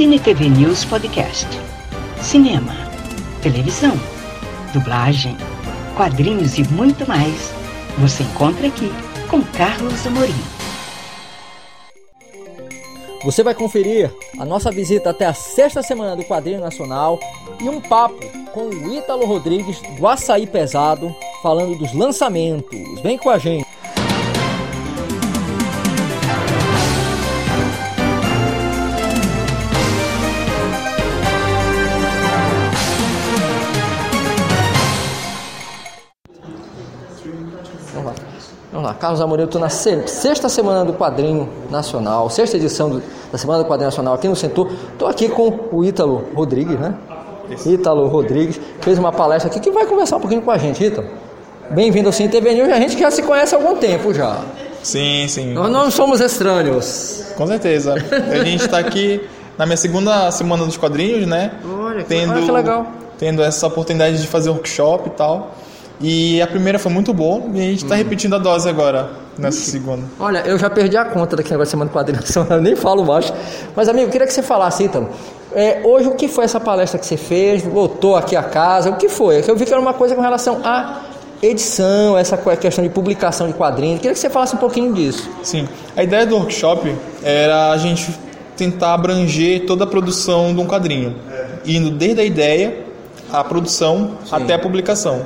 Cine TV News Podcast. Cinema, televisão, dublagem, quadrinhos e muito mais. Você encontra aqui com Carlos Amorim. Você vai conferir a nossa visita até a sexta semana do Quadrinho Nacional e um papo com o Ítalo Rodrigues do Açaí Pesado, falando dos lançamentos. Vem com a gente! Carlos Amorim, eu estou na sexta semana do Quadrinho Nacional, sexta edição do, da Semana do Quadrinho Nacional aqui no Centur. Estou aqui com o Ítalo Rodrigues, né? Ítalo Rodrigues, fez uma palestra aqui que vai conversar um pouquinho com a gente, Ítalo. Bem-vindo ao Cine TV News, a gente já se conhece há algum tempo já. Sim, sim. Nós não somos estranhos. Com certeza. A gente está aqui na minha segunda semana dos quadrinhos, né? Olha, tendo, olha que legal. Tendo essa oportunidade de fazer workshop e tal. E a primeira foi muito boa e a gente está uhum. repetindo a dose agora, nessa Ixi. segunda. Olha, eu já perdi a conta daqui negócio de semana de quadrinhos, eu nem falo mais. Mas, amigo, eu queria que você falasse, Ítalo. É, hoje, o que foi essa palestra que você fez? Voltou aqui a casa? O que foi? Eu vi que era uma coisa com relação a edição, essa questão de publicação de quadrinhos. Eu queria que você falasse um pouquinho disso. Sim. A ideia do workshop era a gente tentar abranger toda a produção de um quadrinho, indo desde a ideia, a produção, Sim. até a publicação.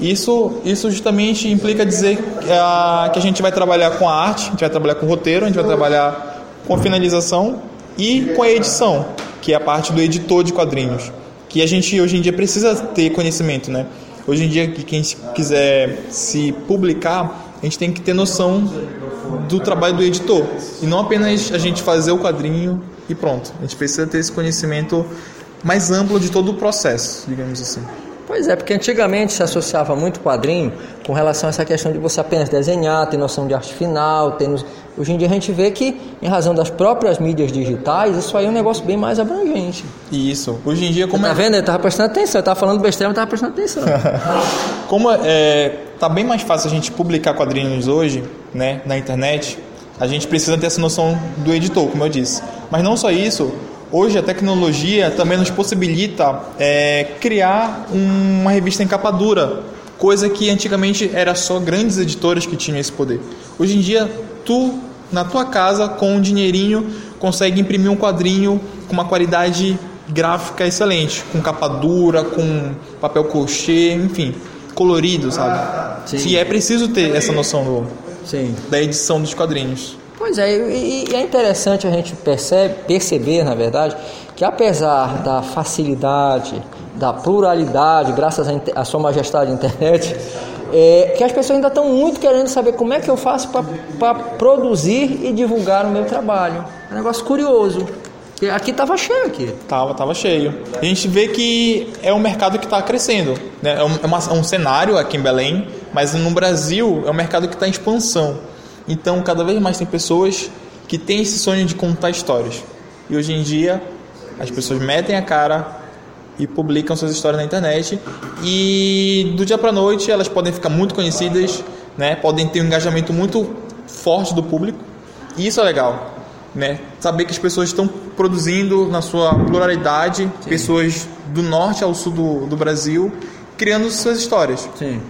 Isso, isso justamente implica dizer que a, que a gente vai trabalhar com a arte, a gente vai trabalhar com o roteiro, a gente vai trabalhar com a finalização e com a edição, que é a parte do editor de quadrinhos, que a gente hoje em dia precisa ter conhecimento, né? Hoje em dia, quem quiser se publicar, a gente tem que ter noção do trabalho do editor e não apenas a gente fazer o quadrinho e pronto. A gente precisa ter esse conhecimento mais amplo de todo o processo, digamos assim. Pois é, porque antigamente se associava muito quadrinho com relação a essa questão de você apenas desenhar, ter noção de arte final, ter hoje em dia a gente vê que em razão das próprias mídias digitais, isso aí é um negócio bem mais abrangente. Isso. Hoje em dia como Você tá é... vendo? Ele tava prestando atenção, eu tava falando besteira, mas tava prestando atenção. como é, tá bem mais fácil a gente publicar quadrinhos hoje, né, na internet, a gente precisa ter essa noção do editor, como eu disse. Mas não só isso, Hoje a tecnologia também nos possibilita é, criar uma revista em capa dura, coisa que antigamente era só grandes editoras que tinham esse poder. Hoje em dia, tu na tua casa com um dinheirinho consegue imprimir um quadrinho com uma qualidade gráfica excelente, com capa dura, com papel crochê, enfim, colorido, sabe? Sim. E é preciso ter essa noção do, Sim. da edição dos quadrinhos. Pois é, e, e é interessante a gente percebe, perceber, na verdade, que apesar da facilidade, da pluralidade, graças à sua majestade internet, é, que as pessoas ainda estão muito querendo saber como é que eu faço para produzir e divulgar o meu trabalho. É um negócio curioso. Aqui estava cheio aqui. Tava, tava cheio. A gente vê que é um mercado que está crescendo. Né? É, um, é, uma, é um cenário aqui em Belém, mas no Brasil é um mercado que está em expansão. Então, cada vez mais tem pessoas que têm esse sonho de contar histórias. E hoje em dia, as pessoas metem a cara e publicam suas histórias na internet e do dia para noite elas podem ficar muito conhecidas, né? Podem ter um engajamento muito forte do público. E isso é legal, né? Saber que as pessoas estão produzindo na sua pluralidade, Sim. pessoas do norte ao sul do, do Brasil, criando suas histórias. Sim.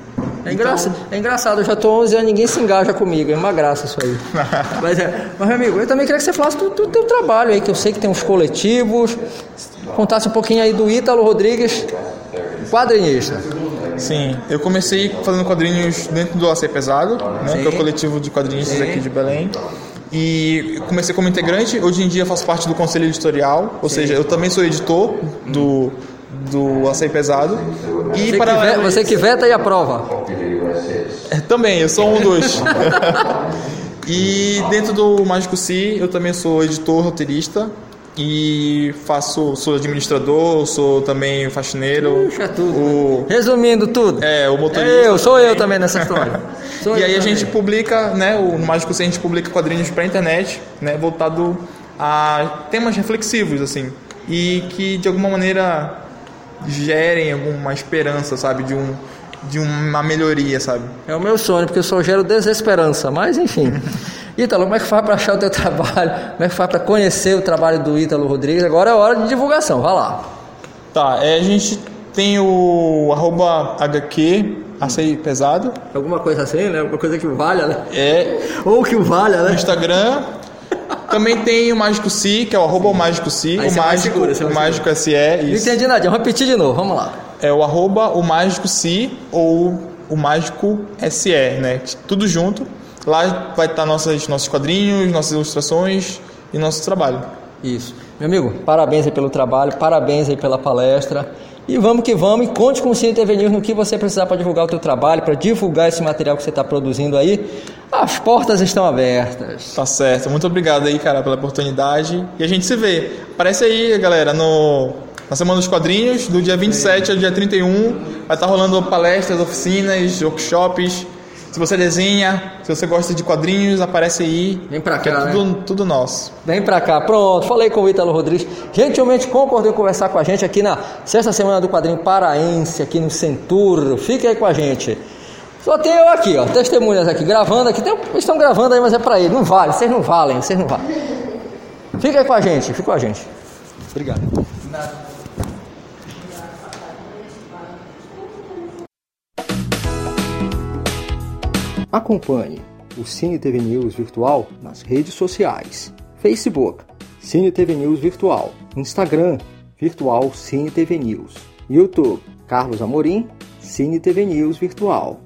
É, engraçado, então... é engraçado, eu já tô 11 anos, ninguém se engaja comigo, é uma graça isso aí. mas, é, mas, meu amigo, eu também queria que você falasse do, do teu trabalho aí, que eu sei que tem uns coletivos, contasse um pouquinho aí do Ítalo Rodrigues, quadrinista. Sim, eu comecei fazendo quadrinhos dentro do AC Pesado, né, que é o coletivo de quadrinistas aqui de Belém. E comecei como integrante, hoje em dia faço parte do conselho editorial, ou Sim. seja, eu também sou editor do do açaí pesado. E você, para que veta, você que veta e aprova. É, também, eu sou um dos. e dentro do Mágico Si, eu também sou editor, roteirista e faço, sou administrador, sou também faxineiro. Puxa, tudo. O, Resumindo tudo. É, o motorista. Eu, sou também. eu também nessa história. e aí a gente publica, né, o Mágico Si a gente publica quadrinhos para internet, né, voltado a temas reflexivos assim, e que de alguma maneira gerem alguma esperança, sabe? De, um, de uma melhoria, sabe? É o meu sonho, porque eu só gero desesperança, mas enfim. Ítalo, como é que faz para achar o teu trabalho? Como é que faz para conhecer o trabalho do Ítalo Rodrigues? Agora é hora de divulgação, vai lá. Tá, é, a gente tem o arroba HQ, açaí pesado. Alguma coisa assim, né? Alguma coisa que valha, né? É. Ou que valha, né? No Instagram. Também tem o Mágico Si, que é o arroba o Mágico Si. Aí o Mágico, segura, o Mágico SE, Não isso. entendi nada, vamos repetir de novo, vamos lá. É o arroba o Mágico Si ou o Mágico SE, né? Tudo junto. Lá vai estar nossas, nossos quadrinhos, nossas ilustrações e nosso trabalho. Isso. Meu amigo, parabéns aí pelo trabalho, parabéns aí pela palestra. E vamos que vamos, e conte com o Cine TV News no que você precisar para divulgar o teu trabalho, para divulgar esse material que você está produzindo aí. As portas estão abertas. Tá certo. Muito obrigado aí, cara, pela oportunidade. E a gente se vê. Aparece aí, galera, no, na Semana dos Quadrinhos, do dia 27 ao dia 31. Vai estar rolando palestras, oficinas, workshops. Se você desenha, se você gosta de quadrinhos, aparece aí. Vem pra que cá, É tudo, tudo nosso. Vem pra cá, pronto. Falei com o Ítalo Rodrigues. Gentilmente concordou em conversar com a gente aqui na sexta semana do quadrinho paraense, aqui no Centuro. Fique aí com a gente. Só tem eu aqui, ó, testemunhas aqui, gravando aqui. Tem, um, estão gravando aí, mas é pra ele. Não vale, vocês não valem, vocês não valem. Fica aí com a gente, fica com a gente. Obrigado. Acompanhe o Cine TV News Virtual nas redes sociais: Facebook, Cine TV News Virtual, Instagram, Virtual Cine TV News, YouTube, Carlos Amorim, Cine TV News Virtual.